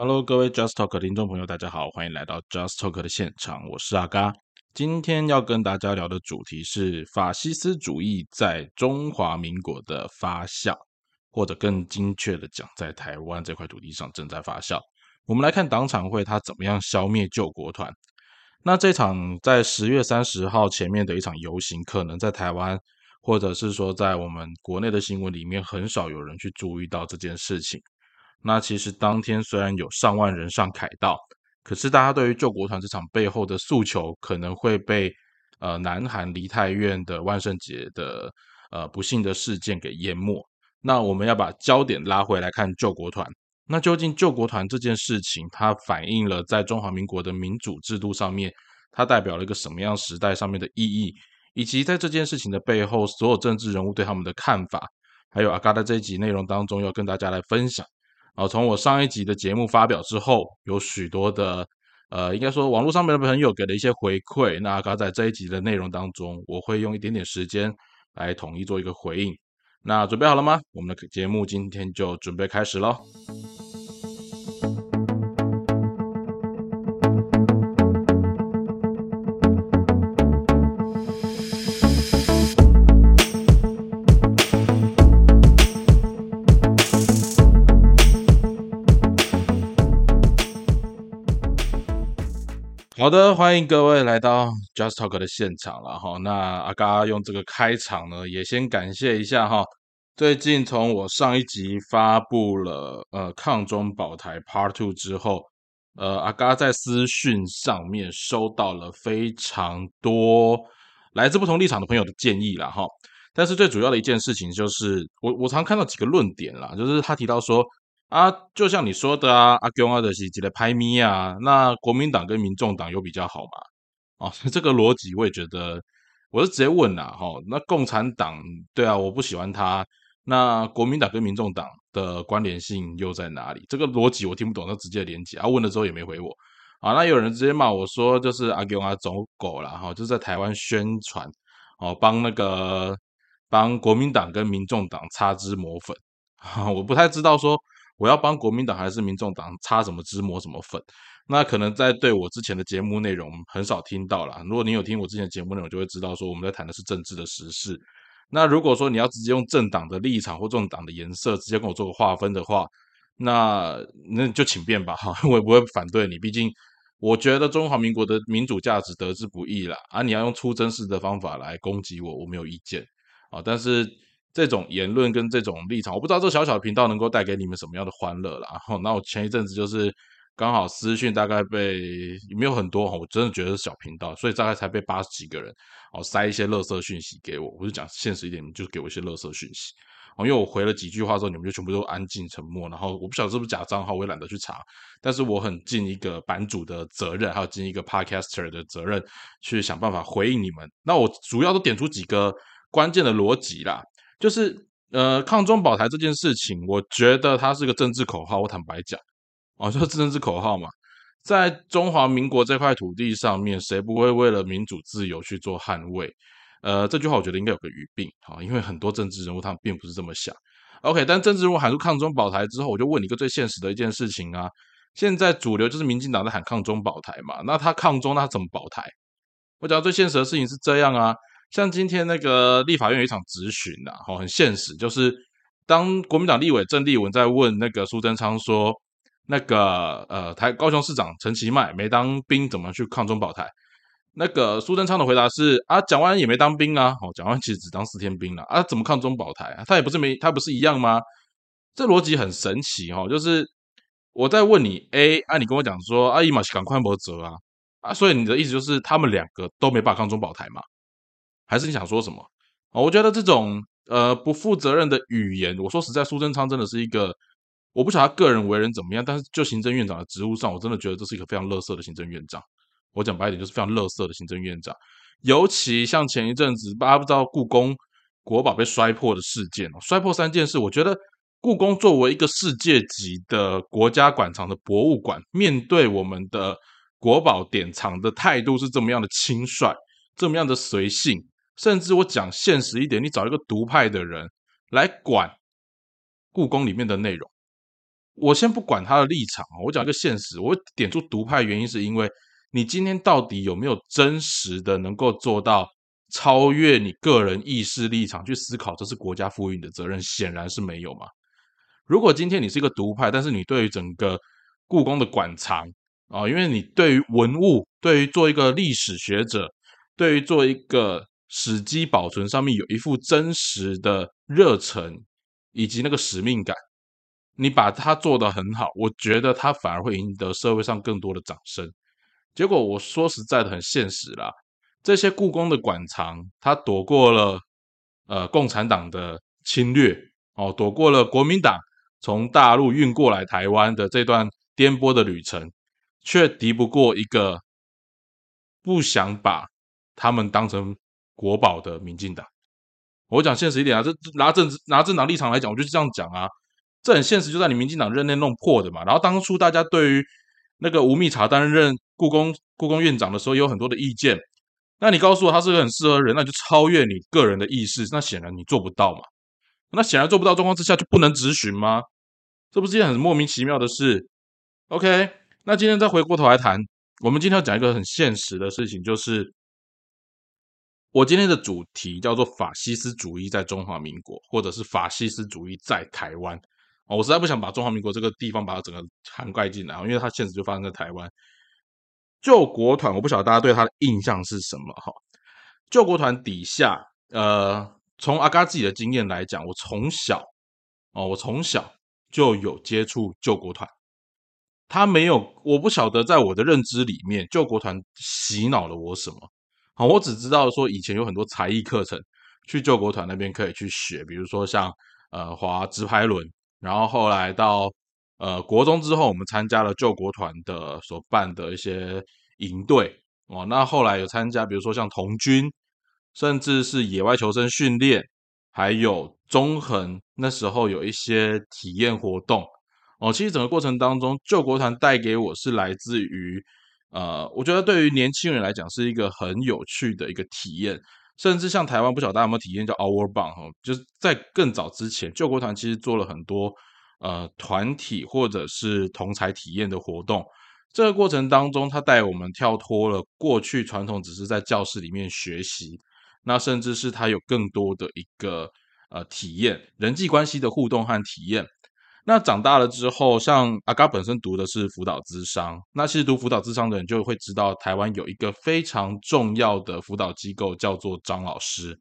Hello，各位 Just Talk 听众朋友，大家好，欢迎来到 Just Talk 的现场，我是阿嘎。今天要跟大家聊的主题是法西斯主义在中华民国的发酵，或者更精确的讲，在台湾这块土地上正在发酵。我们来看党产会它怎么样消灭救国团。那这场在十月三十号前面的一场游行，可能在台湾，或者是说在我们国内的新闻里面，很少有人去注意到这件事情。那其实当天虽然有上万人上凯道，可是大家对于救国团这场背后的诉求，可能会被呃南韩梨泰院的万圣节的呃不幸的事件给淹没。那我们要把焦点拉回来看救国团。那究竟救国团这件事情，它反映了在中华民国的民主制度上面，它代表了一个什么样时代上面的意义，以及在这件事情的背后，所有政治人物对他们的看法，还有阿嘎的这一集内容当中，要跟大家来分享。啊，从我上一集的节目发表之后，有许多的呃，应该说网络上面的朋友给了一些回馈。那刚在这一集的内容当中，我会用一点点时间来统一做一个回应。那准备好了吗？我们的节目今天就准备开始喽。好的，欢迎各位来到 Just Talk 的现场了哈。那阿嘎用这个开场呢，也先感谢一下哈。最近从我上一集发布了呃抗中保台 Part Two 之后，呃阿嘎在私讯上面收到了非常多来自不同立场的朋友的建议了哈。但是最主要的一件事情就是，我我常看到几个论点啦，就是他提到说。啊，就像你说的啊，阿公阿的是几来拍咪啊？那国民党跟民众党有比较好吗？哦，这个逻辑我也觉得，我是直接问啦，哈，那共产党对啊，我不喜欢他，那国民党跟民众党的关联性又在哪里？这个逻辑我听不懂，那直接连接啊，问了之后也没回我，啊，那有人直接骂我说，就是阿公阿走狗了哈，就在台湾宣传哦，帮那个帮国民党跟民众党擦脂抹粉，我不太知道说。我要帮国民党还是民众党擦什么脂抹什么粉？那可能在对我之前的节目内容很少听到了。如果你有听我之前的节目内容，就会知道说我们在谈的是政治的时事。那如果说你要直接用政党的立场或政党的颜色直接跟我做个划分的话，那那就请便吧哈，我也不会反对你。毕竟我觉得中华民国的民主价值得之不易啦。啊！你要用出征式的方法来攻击我，我没有意见啊，但是。这种言论跟这种立场，我不知道这小小的频道能够带给你们什么样的欢乐啦。然后，那我前一阵子就是刚好私讯大概被没有很多我真的觉得是小频道，所以大概才被八十几个人哦塞一些垃圾讯息给我。我就讲现实一点，你就给我一些垃圾讯息，因为我回了几句话之后，你们就全部都安静沉默。然后我不晓得是不是假账号，我也懒得去查。但是我很尽一个版主的责任，还有尽一个 podcaster 的责任，去想办法回应你们。那我主要都点出几个关键的逻辑啦。就是呃，抗中保台这件事情，我觉得它是个政治口号。我坦白讲，哦，就是政治口号嘛。在中华民国这块土地上面，谁不会为了民主自由去做捍卫？呃，这句话我觉得应该有个语病啊，因为很多政治人物他们并不是这么想。OK，但政治人物喊出抗中保台之后，我就问你一个最现实的一件事情啊：现在主流就是民进党在喊抗中保台嘛？那他抗中，那他怎么保台？我讲最现实的事情是这样啊。像今天那个立法院有一场质询呐，哦，很现实，就是当国民党立委郑丽文在问那个苏贞昌说，那个呃台高雄市长陈其迈没当兵，怎么去抗中保台？那个苏贞昌的回答是啊，蒋万也没当兵啊，哦，蒋万其实只当四天兵了啊，怎么抗中保台啊？他也不是没，他不是一样吗？这逻辑很神奇哈，就是我在问你 A，啊，你跟我讲说啊，伊马是赶快博泽啊，啊，所以你的意思就是他们两个都没办法抗中保台嘛？还是你想说什么啊？我觉得这种呃不负责任的语言，我说实在，苏贞昌真的是一个，我不晓得他个人为人怎么样，但是就行政院长的职务上，我真的觉得这是一个非常乐色的行政院长。我讲白一点，就是非常乐色的行政院长。尤其像前一阵子，大家不知道故宫国宝被摔破的事件哦，摔破三件事，我觉得故宫作为一个世界级的国家馆藏的博物馆，面对我们的国宝典藏的态度是这么样的轻率，这么样的随性。甚至我讲现实一点，你找一个独派的人来管故宫里面的内容，我先不管他的立场我讲一个现实，我点出独派原因是因为你今天到底有没有真实的能够做到超越你个人意识立场去思考，这是国家赋予你的责任，显然是没有嘛。如果今天你是一个独派，但是你对于整个故宫的馆藏啊，因为你对于文物，对于做一个历史学者，对于做一个史迹保存上面有一副真实的热忱以及那个使命感，你把它做得很好，我觉得它反而会赢得社会上更多的掌声。结果我说实在的，很现实啦，这些故宫的馆藏，它躲过了呃共产党的侵略哦，躲过了国民党。从大陆运过来台湾的这段颠簸的旅程，却敌不过一个不想把他们当成国宝的民进党。我讲现实一点啊，这拿政治拿政党立场来讲，我就是这样讲啊，这很现实，就在你民进党任内弄破的嘛。然后当初大家对于那个吴密察担任故宫故宫院长的时候，有很多的意见。那你告诉我他是个很适合人，那就超越你个人的意识，那显然你做不到嘛。那显然做不到状况之下，就不能执行吗？这不是件很莫名其妙的事？OK，那今天再回过头来谈，我们今天要讲一个很现实的事情，就是我今天的主题叫做法西斯主义在中华民国，或者是法西斯主义在台湾。哦，我实在不想把中华民国这个地方把它整个涵盖进来，因为它现实就发生在台湾。救国团，我不晓得大家对他的印象是什么哈？救国团底下，呃。从阿嘎自己的经验来讲，我从小哦，我从小就有接触救国团。他没有，我不晓得在我的认知里面，救国团洗脑了我什么。好，我只知道说以前有很多才艺课程，去救国团那边可以去学，比如说像呃滑直排轮，然后后来到呃国中之后，我们参加了救国团的所办的一些营队哦。那后来有参加，比如说像童军。甚至是野外求生训练，还有中横那时候有一些体验活动哦。其实整个过程当中，救国团带给我是来自于呃，我觉得对于年轻人来讲是一个很有趣的一个体验。甚至像台湾不晓得大家有没有体验叫 Our Bang 哈，就是在更早之前，救国团其实做了很多呃团体或者是同才体验的活动。这个过程当中，他带我们跳脱了过去传统只是在教室里面学习。那甚至是他有更多的一个呃体验，人际关系的互动和体验。那长大了之后，像阿嘎本身读的是辅导智商，那其实读辅导智商的人就会知道，台湾有一个非常重要的辅导机构叫做张老师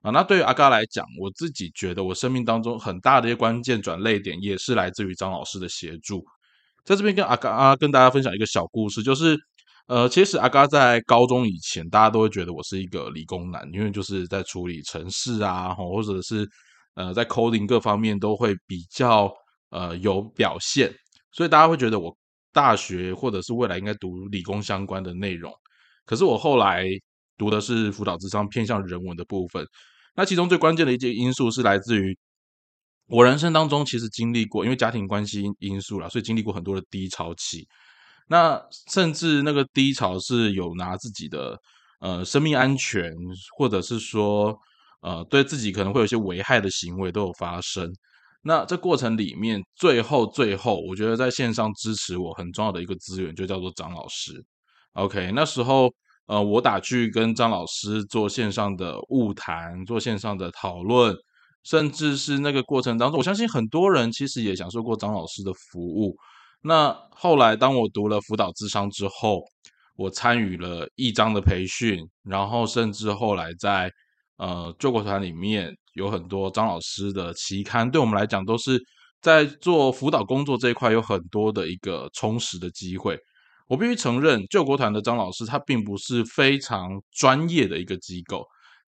啊。那对于阿嘎来讲，我自己觉得我生命当中很大的一些关键转泪点，也是来自于张老师的协助。在这边跟阿嘎啊跟大家分享一个小故事，就是。呃，其实阿嘎在高中以前，大家都会觉得我是一个理工男，因为就是在处理程式啊，或者是呃在 coding 各方面都会比较呃有表现，所以大家会觉得我大学或者是未来应该读理工相关的内容。可是我后来读的是辅导智商，偏向人文的部分。那其中最关键的一件因素是来自于我人生当中其实经历过，因为家庭关系因素啦，所以经历过很多的低潮期。那甚至那个低潮是有拿自己的呃生命安全，或者是说呃对自己可能会有一些危害的行为都有发生。那这过程里面，最后最后，我觉得在线上支持我很重要的一个资源就叫做张老师。OK，那时候呃我打去跟张老师做线上的晤谈，做线上的讨论，甚至是那个过程当中，我相信很多人其实也享受过张老师的服务。那后来，当我读了辅导智商之后，我参与了一章的培训，然后甚至后来在呃救国团里面有很多张老师的期刊，对我们来讲都是在做辅导工作这一块有很多的一个充实的机会。我必须承认，救国团的张老师他并不是非常专业的一个机构，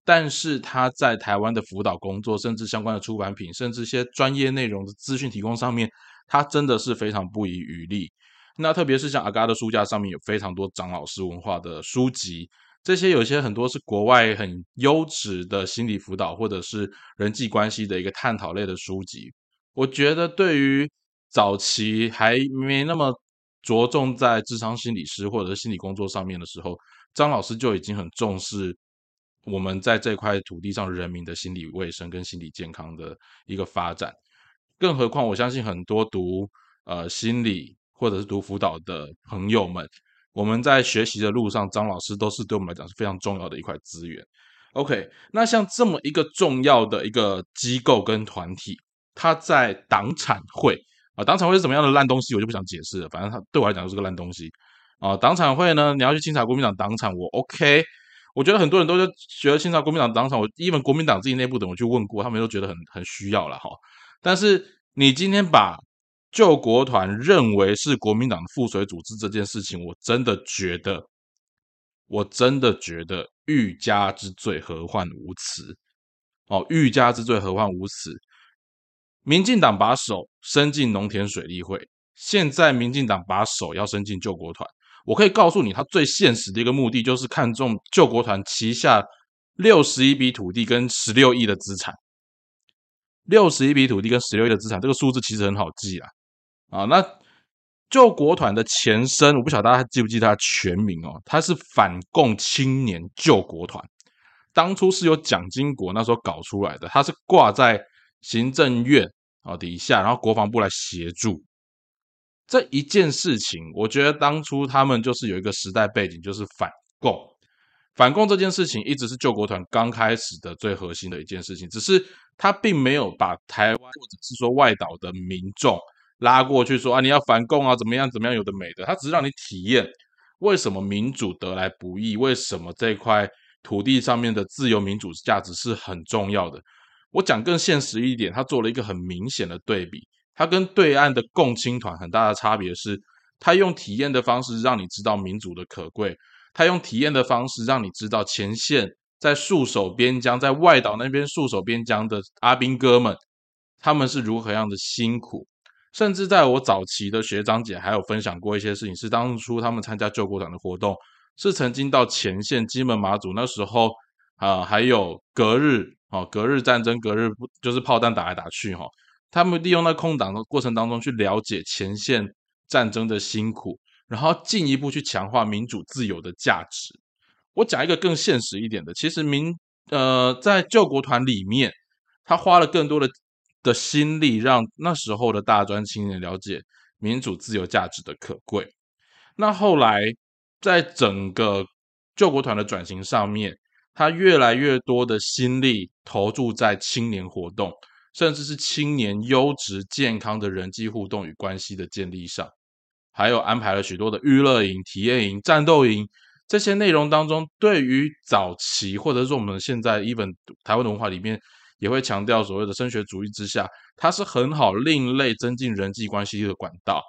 但是他在台湾的辅导工作，甚至相关的出版品，甚至一些专业内容的资讯提供上面。他真的是非常不遗余力，那特别是像阿嘎的书架上面有非常多张老师文化的书籍，这些有些很多是国外很优质的心理辅导或者是人际关系的一个探讨类的书籍。我觉得对于早期还没那么着重在智商心理师或者是心理工作上面的时候，张老师就已经很重视我们在这块土地上人民的心理卫生跟心理健康的一个发展。更何况，我相信很多读呃心理或者是读辅导的朋友们，我们在学习的路上，张老师都是对我们来讲是非常重要的一块资源。OK，那像这么一个重要的一个机构跟团体，它在党产会啊，党产会是怎么样的烂东西，我就不想解释了。反正它对我来讲就是个烂东西啊。党产会呢，你要去清查国民党党产，我 OK。我觉得很多人都就觉得清查国民党党产，我因为国民党自己内部的，我去问过，他们都觉得很很需要了哈。但是你今天把救国团认为是国民党的附水组织这件事情，我真的觉得，我真的觉得。欲加之罪，何患无辞？哦，欲加之罪，何患无辞？民进党把手伸进农田水利会，现在民进党把手要伸进救国团。我可以告诉你，他最现实的一个目的就是看中救国团旗下六十一笔土地跟十六亿的资产。六十一笔土地跟十六亿的资产，这个数字其实很好记啊。啊，那。救国团的前身，我不晓得大家记不记得它全名哦？它是反共青年救国团，当初是由蒋经国那时候搞出来的，他是挂在行政院啊底下，然后国防部来协助这一件事情。我觉得当初他们就是有一个时代背景，就是反共。反共这件事情一直是救国团刚开始的最核心的一件事情，只是他并没有把台湾或者是说外岛的民众。拉过去说啊，你要反共啊，怎么样怎么样，有的没的，他只是让你体验为什么民主得来不易，为什么这块土地上面的自由民主价值是很重要的。我讲更现实一点，他做了一个很明显的对比，他跟对岸的共青团很大的差别是，他用体验的方式让你知道民主的可贵，他用体验的方式让你知道前线在戍守边疆，在外岛那边戍守边疆的阿兵哥们，他们是如何样的辛苦。甚至在我早期的学长姐还有分享过一些事情，是当初他们参加救国团的活动，是曾经到前线金门马祖那时候啊，还有隔日哦，隔日战争，隔日就是炮弹打来打去哈，他们利用那空档的过程当中去了解前线战争的辛苦，然后进一步去强化民主自由的价值。我讲一个更现实一点的，其实民呃在救国团里面，他花了更多的。的心力，让那时候的大专青年了解民主自由价值的可贵。那后来，在整个救国团的转型上面，他越来越多的心力投注在青年活动，甚至是青年优质健康的人际互动与关系的建立上，还有安排了许多的娱乐营、体验营、战斗营这些内容当中，对于早期或者说我们现在 even 台湾的文化里面。也会强调所谓的升学主义之下，它是很好另类增进人际关系的管道。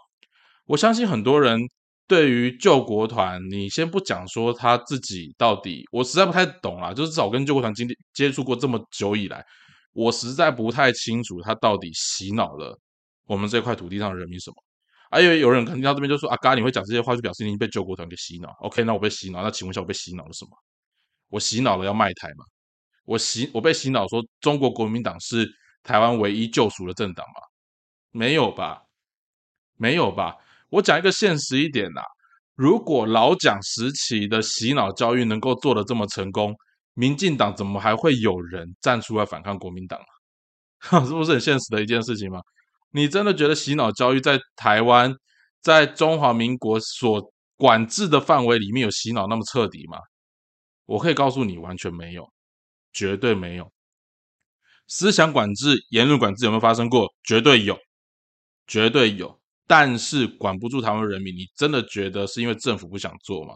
我相信很多人对于救国团，你先不讲说他自己到底，我实在不太懂啦。就是至少跟救国团经历接触过这么久以来，我实在不太清楚他到底洗脑了我们这块土地上的人民什么。还有有人可能到这边就说：“啊，嘎，你会讲这些话，就表示你被救国团给洗脑。”OK，那我被洗脑，那请问一下，我被洗脑了什么？我洗脑了要卖台吗？我洗我被洗脑说中国国民党是台湾唯一救赎的政党吗？没有吧，没有吧。我讲一个现实一点啦，如果老蒋时期的洗脑教育能够做得这么成功，民进党怎么还会有人站出来反抗国民党啊？是不是很现实的一件事情吗？你真的觉得洗脑教育在台湾，在中华民国所管制的范围里面有洗脑那么彻底吗？我可以告诉你，完全没有。绝对没有思想管制、言论管制有没有发生过？绝对有，绝对有。但是管不住台湾人民，你真的觉得是因为政府不想做吗？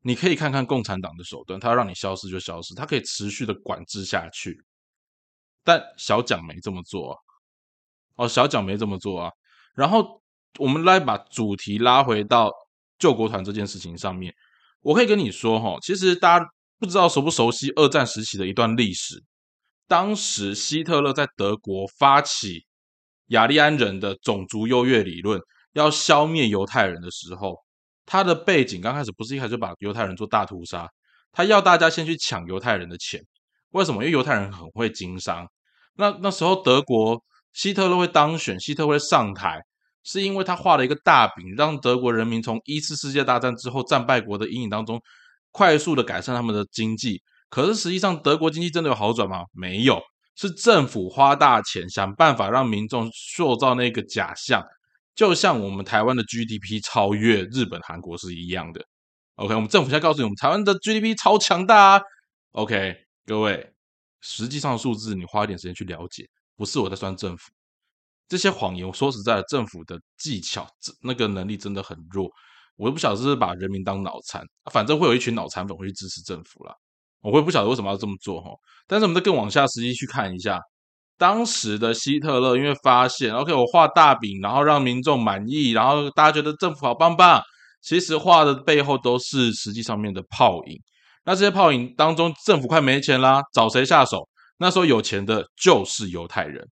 你可以看看共产党的手段，他让你消失就消失，他可以持续的管制下去。但小蒋没这么做，哦，小蒋没这么做啊。然后我们来把主题拉回到救国团这件事情上面，我可以跟你说哈，其实大家。不知道熟不熟悉二战时期的一段历史？当时希特勒在德国发起雅利安人的种族优越理论，要消灭犹太人的时候，他的背景刚开始不是一开始就把犹太人做大屠杀，他要大家先去抢犹太人的钱。为什么？因为犹太人很会经商。那那时候德国希特勒会当选，希特勒上台，是因为他画了一个大饼，让德国人民从一次世界大战之后战败国的阴影当中。快速的改善他们的经济，可是实际上德国经济真的有好转吗？没有，是政府花大钱想办法让民众塑造那个假象，就像我们台湾的 GDP 超越日本、韩国是一样的。OK，我们政府现在告诉你，我们台湾的 GDP 超强大。啊。OK，各位，实际上数字你花一点时间去了解，不是我在算政府这些谎言。我说实在的，政府的技巧、那个能力真的很弱。我都不晓得是不是把人民当脑残，反正会有一群脑残粉会去支持政府了。我会不晓得为什么要这么做哈。但是我们再更往下实际去看一下。当时的希特勒因为发现，OK，我画大饼，然后让民众满意，然后大家觉得政府好棒棒。其实画的背后都是实际上面的泡影。那这些泡影当中，政府快没钱啦，找谁下手？那时候有钱的就是犹太人。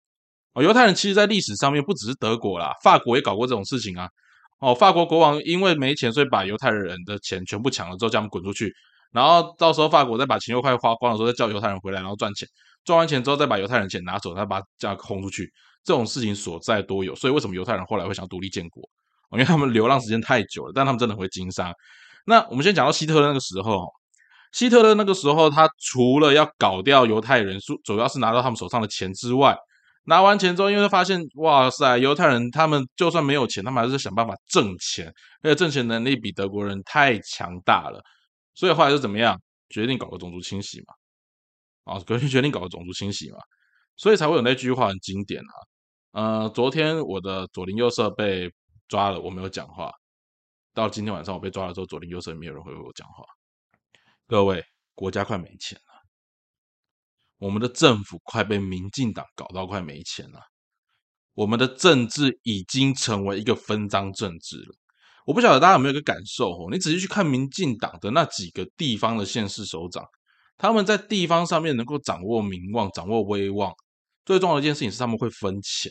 哦，犹太人其实在历史上面不只是德国啦，法国也搞过这种事情啊。哦，法国国王因为没钱，所以把犹太人的钱全部抢了之后，叫他们滚出去。然后到时候法国再把钱又快花光的时候，再叫犹太人回来，然后赚钱。赚完钱之后，再把犹太人钱拿走，再把价轰出去，这种事情所在多有。所以为什么犹太人后来会想独立建国？因为他们流浪时间太久了，但他们真的会经商。那我们先讲到希特勒那个时候，希特勒那个时候，他除了要搞掉犹太人，主要是拿到他们手上的钱之外，拿完钱之后，因为发现，哇塞，犹太人他们就算没有钱，他们还是想办法挣钱，而且挣钱能力比德国人太强大了。所以后来就怎么样，决定搞个种族清洗嘛。啊，隔天决定搞个种族清洗嘛，所以才会有那句话很经典啊。呃，昨天我的左邻右舍被抓了，我没有讲话。到今天晚上我被抓了之后，左邻右舍也没有人会为我讲话。各位，国家快没钱了，我们的政府快被民进党搞到快没钱了，我们的政治已经成为一个分赃政治了。我不晓得大家有没有一个感受哦，你仔细去看民进党的那几个地方的县市首长。他们在地方上面能够掌握名望、掌握威望，最重要的一件事情是他们会分钱，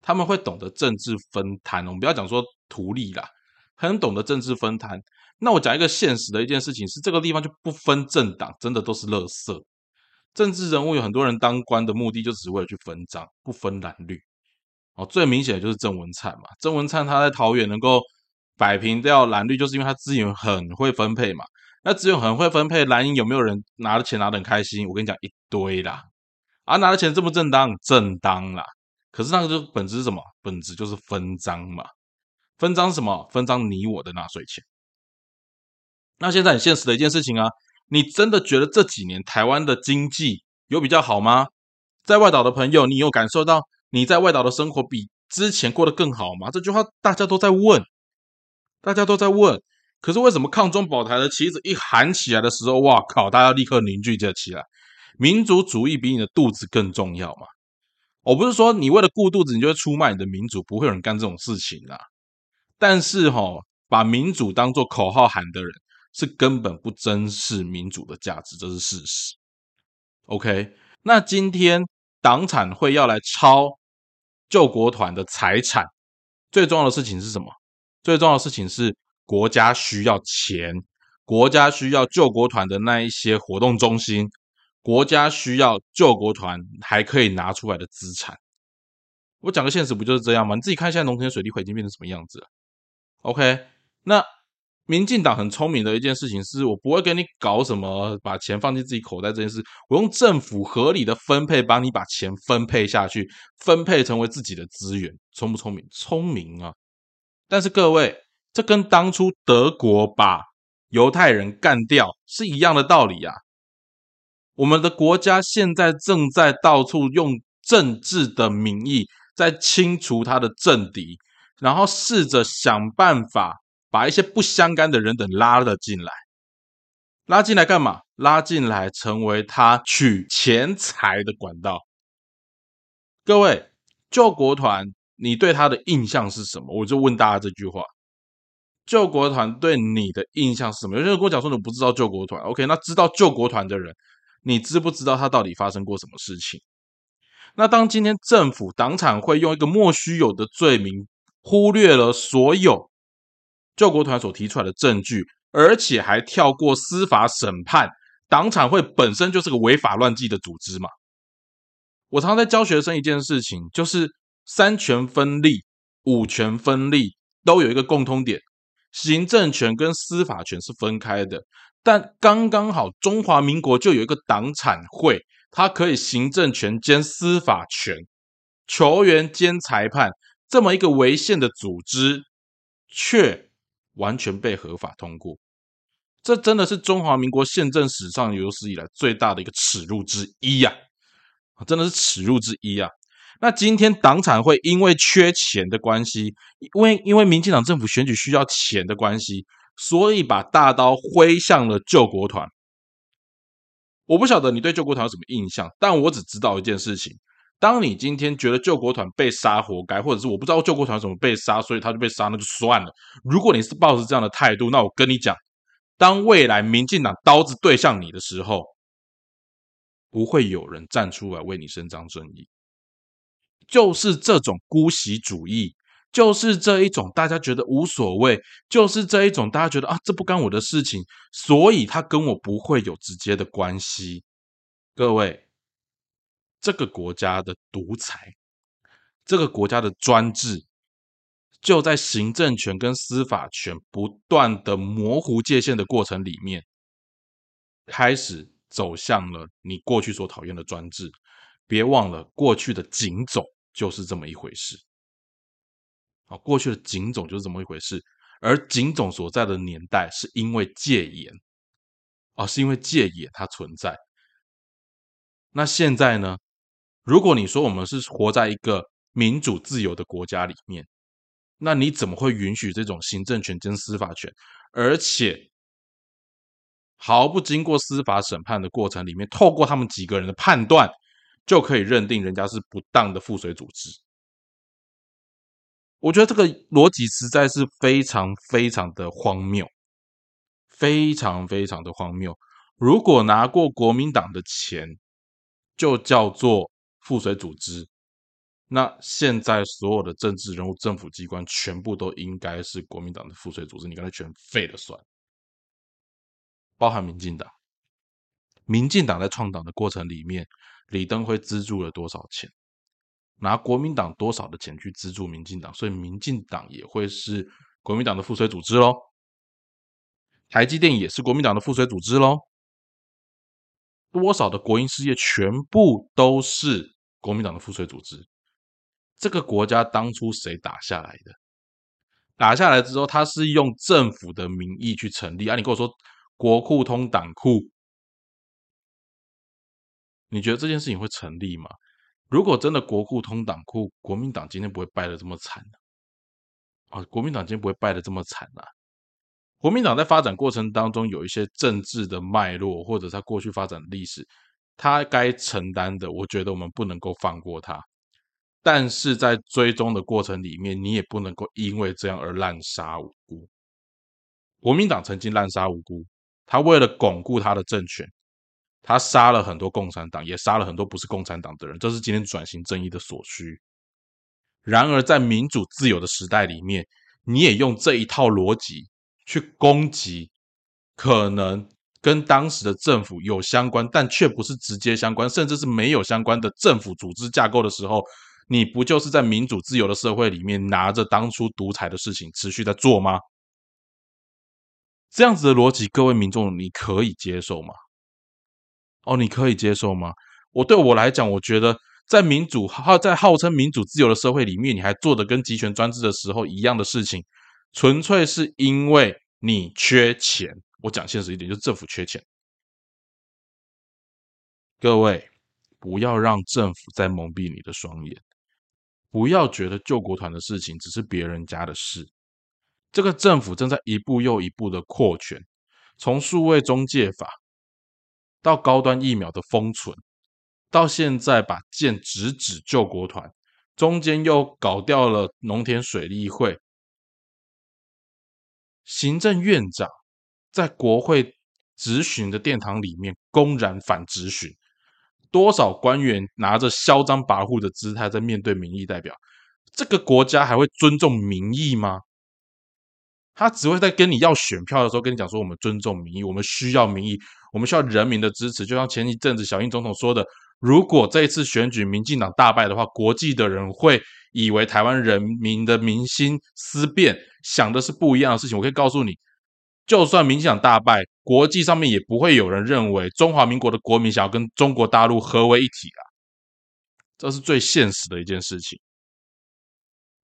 他们会懂得政治分摊。我们不要讲说图利啦，很懂得政治分摊。那我讲一个现实的一件事情是，这个地方就不分政党，真的都是垃圾。政治人物有很多人当官的目的就只为了去分赃，不分蓝绿。哦，最明显的就是郑文灿嘛，郑文灿他在桃园能够摆平掉蓝绿，就是因为他资源很会分配嘛。那只有很会分配蓝营，有没有人拿的钱拿的很开心？我跟你讲一堆啦，啊，拿的钱正不正当？正当啦。可是那个就本质是什么？本质就是分赃嘛。分赃什么？分赃你我的纳税钱。那现在很现实的一件事情啊，你真的觉得这几年台湾的经济有比较好吗？在外岛的朋友，你有感受到你在外岛的生活比之前过得更好吗？这句话大家都在问，大家都在问。可是为什么抗中保台的旗子一喊起来的时候，哇靠！大家立刻凝聚起来，民族主义比你的肚子更重要嘛？我不是说你为了顾肚子，你就会出卖你的民主，不会有人干这种事情啦。但是哈，把民主当做口号喊的人，是根本不珍视民主的价值，这是事实。OK，那今天党产会要来抄救国团的财产，最重要的事情是什么？最重要的事情是。国家需要钱，国家需要救国团的那一些活动中心，国家需要救国团还可以拿出来的资产。我讲个现实，不就是这样吗？你自己看，现在农田水利会已经变成什么样子了？OK，那民进党很聪明的一件事情是，我不会给你搞什么把钱放进自己口袋这件事，我用政府合理的分配，帮你把钱分配下去，分配成为自己的资源，聪不聪明？聪明啊！但是各位。这跟当初德国把犹太人干掉是一样的道理呀。我们的国家现在正在到处用政治的名义在清除他的政敌，然后试着想办法把一些不相干的人等拉了进来。拉进来干嘛？拉进来成为他取钱财的管道。各位，救国团，你对他的印象是什么？我就问大家这句话。救国团对你的印象是什么？有些人跟我讲说你不知道救国团，OK？那知道救国团的人，你知不知道他到底发生过什么事情？那当今天政府党产会用一个莫须有的罪名，忽略了所有救国团所提出来的证据，而且还跳过司法审判，党产会本身就是个违法乱纪的组织嘛？我常在教学生一件事情，就是三权分立、五权分立都有一个共通点。行政权跟司法权是分开的，但刚刚好中华民国就有一个党产会，它可以行政权兼司法权，球员兼裁判，这么一个违宪的组织，却完全被合法通过，这真的是中华民国宪政史上有史以来最大的一个耻辱之一呀！真的是耻辱之一啊！那今天党产会因为缺钱的关系，因为因为民进党政府选举需要钱的关系，所以把大刀挥向了救国团。我不晓得你对救国团有什么印象，但我只知道一件事情：当你今天觉得救国团被杀活该，或者是我不知道救国团怎么被杀，所以他就被杀，那就算了。如果你是抱着这样的态度，那我跟你讲，当未来民进党刀子对向你的时候，不会有人站出来为你伸张正义。就是这种姑息主义。就是这一种，大家觉得无所谓；就是这一种，大家觉得啊，这不干我的事情，所以他跟我不会有直接的关系。各位，这个国家的独裁，这个国家的专制，就在行政权跟司法权不断的模糊界限的过程里面，开始走向了你过去所讨厌的专制。别忘了，过去的警总就是这么一回事。啊，过去的警总就是这么一回事，而警总所在的年代是因为戒严，啊，是因为戒严它存在。那现在呢？如果你说我们是活在一个民主自由的国家里面，那你怎么会允许这种行政权跟司法权，而且毫不经过司法审判的过程里面，透过他们几个人的判断，就可以认定人家是不当的附水组织？我觉得这个逻辑实在是非常非常的荒谬，非常非常的荒谬。如果拿过国民党的钱就叫做附水组织，那现在所有的政治人物、政府机关全部都应该是国民党的附水组织，你刚才全废了算。包含民进党，民进党在创党的过程里面，李登辉资助了多少钱？拿国民党多少的钱去资助民进党，所以民进党也会是国民党的附随组织喽。台积电也是国民党的附随组织喽。多少的国营事业全部都是国民党的附随组织。这个国家当初谁打下来的？打下来之后，他是用政府的名义去成立啊？你跟我说国库通党库，你觉得这件事情会成立吗？如果真的国库通党库，国民党今天不会败得这么惨啊！国民党今天不会败得这么惨啊！国民党在发展过程当中有一些政治的脉络，或者他过去发展历史，他该承担的，我觉得我们不能够放过他。但是在追踪的过程里面，你也不能够因为这样而滥杀无辜。国民党曾经滥杀无辜，他为了巩固他的政权。他杀了很多共产党，也杀了很多不是共产党的人，这是今天转型正义的所需。然而，在民主自由的时代里面，你也用这一套逻辑去攻击可能跟当时的政府有相关，但却不是直接相关，甚至是没有相关的政府组织架构的时候，你不就是在民主自由的社会里面拿着当初独裁的事情持续在做吗？这样子的逻辑，各位民众，你可以接受吗？哦，你可以接受吗？我对我来讲，我觉得在民主号在号称民主自由的社会里面，你还做的跟集权专制的时候一样的事情，纯粹是因为你缺钱。我讲现实一点，就是政府缺钱。各位，不要让政府再蒙蔽你的双眼，不要觉得救国团的事情只是别人家的事。这个政府正在一步又一步的扩权，从数位中介法。到高端疫苗的封存，到现在把剑直指救国团，中间又搞掉了农田水利会，行政院长在国会质询的殿堂里面公然反质询，多少官员拿着嚣张跋扈的姿态在面对民意代表，这个国家还会尊重民意吗？他只会在跟你要选票的时候跟你讲说，我们尊重民意，我们需要民意。我们需要人民的支持，就像前一阵子小英总统说的，如果这一次选举民进党大败的话，国际的人会以为台湾人民的民心思变，想的是不一样的事情。我可以告诉你，就算民进党大败，国际上面也不会有人认为中华民国的国民想要跟中国大陆合为一体啊，这是最现实的一件事情。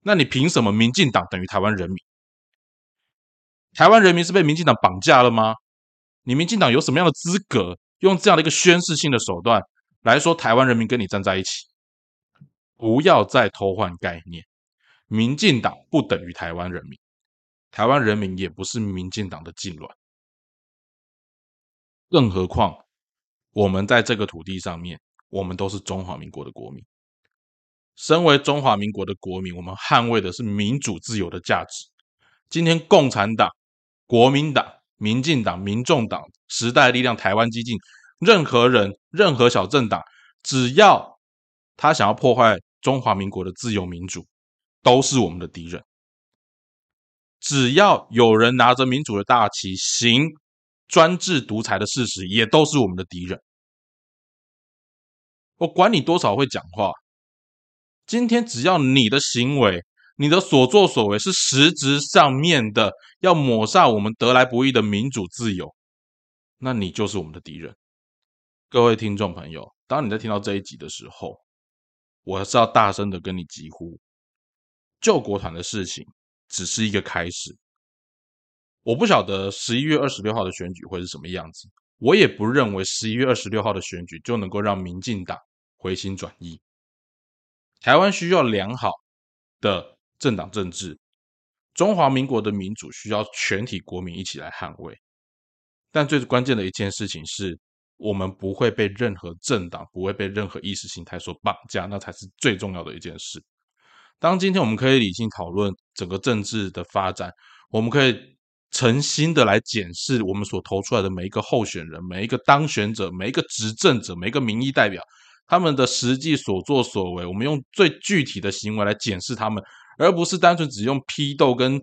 那你凭什么民进党等于台湾人民？台湾人民是被民进党绑架了吗？你民进党有什么样的资格用这样的一个宣示性的手段来说台湾人民跟你站在一起？不要再偷换概念，民进党不等于台湾人民，台湾人民也不是民进党的禁乱。更何况，我们在这个土地上面，我们都是中华民国的国民。身为中华民国的国民，我们捍卫的是民主自由的价值。今天，共产党、国民党、民进党、民众党、时代力量、台湾激进，任何人、任何小政党，只要他想要破坏中华民国的自由民主，都是我们的敌人。只要有人拿着民主的大旗行专制独裁的事实，也都是我们的敌人。我管你多少会讲话。今天只要你的行为、你的所作所为是实质上面的要抹杀我们得来不易的民主自由，那你就是我们的敌人。各位听众朋友，当你在听到这一集的时候，我是要大声的跟你疾呼：救国团的事情只是一个开始。我不晓得十一月二十六号的选举会是什么样子，我也不认为十一月二十六号的选举就能够让民进党回心转意。台湾需要良好的政党政治，中华民国的民主需要全体国民一起来捍卫。但最关键的一件事情是，我们不会被任何政党、不会被任何意识形态所绑架，那才是最重要的一件事。当今天我们可以理性讨论整个政治的发展，我们可以诚心的来检视我们所投出来的每一个候选人、每一个当选者、每一个执政者、每一个民意代表。他们的实际所作所为，我们用最具体的行为来检视他们，而不是单纯只用批斗跟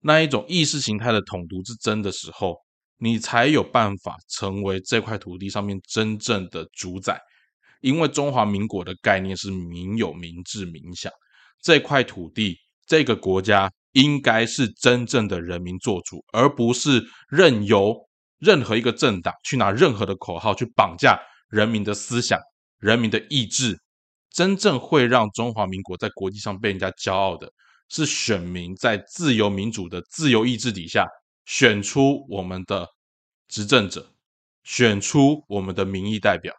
那一种意识形态的统独之争的时候，你才有办法成为这块土地上面真正的主宰。因为中华民国的概念是民有、民治、民享，这块土地、这个国家应该是真正的人民做主，而不是任由任何一个政党去拿任何的口号去绑架人民的思想。人民的意志，真正会让中华民国在国际上被人家骄傲的，是选民在自由民主的自由意志底下选出我们的执政者，选出我们的民意代表。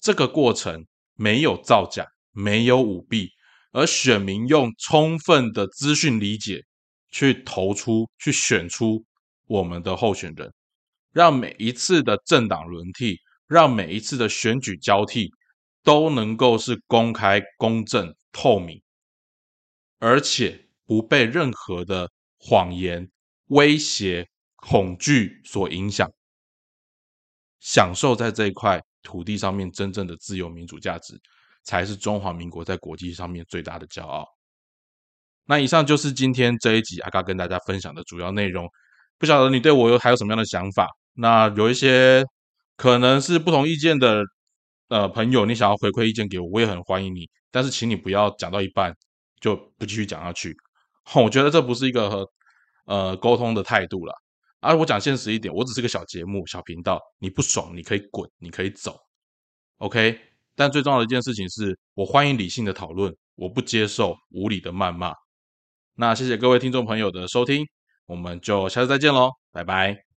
这个过程没有造假，没有舞弊，而选民用充分的资讯理解去投出、去选出我们的候选人，让每一次的政党轮替，让每一次的选举交替。都能够是公开、公正、透明，而且不被任何的谎言、威胁、恐惧所影响，享受在这一块土地上面真正的自由民主价值，才是中华民国在国际上面最大的骄傲。那以上就是今天这一集阿嘎跟大家分享的主要内容。不晓得你对我有还有什么样的想法？那有一些可能是不同意见的。呃，朋友，你想要回馈意见给我，我也很欢迎你。但是，请你不要讲到一半就不继续讲下去。我觉得这不是一个呃沟通的态度了。啊，我讲现实一点，我只是个小节目、小频道，你不爽你可以滚，你可以走，OK。但最重要的一件事情是我欢迎理性的讨论，我不接受无理的谩骂。那谢谢各位听众朋友的收听，我们就下次再见喽，拜拜。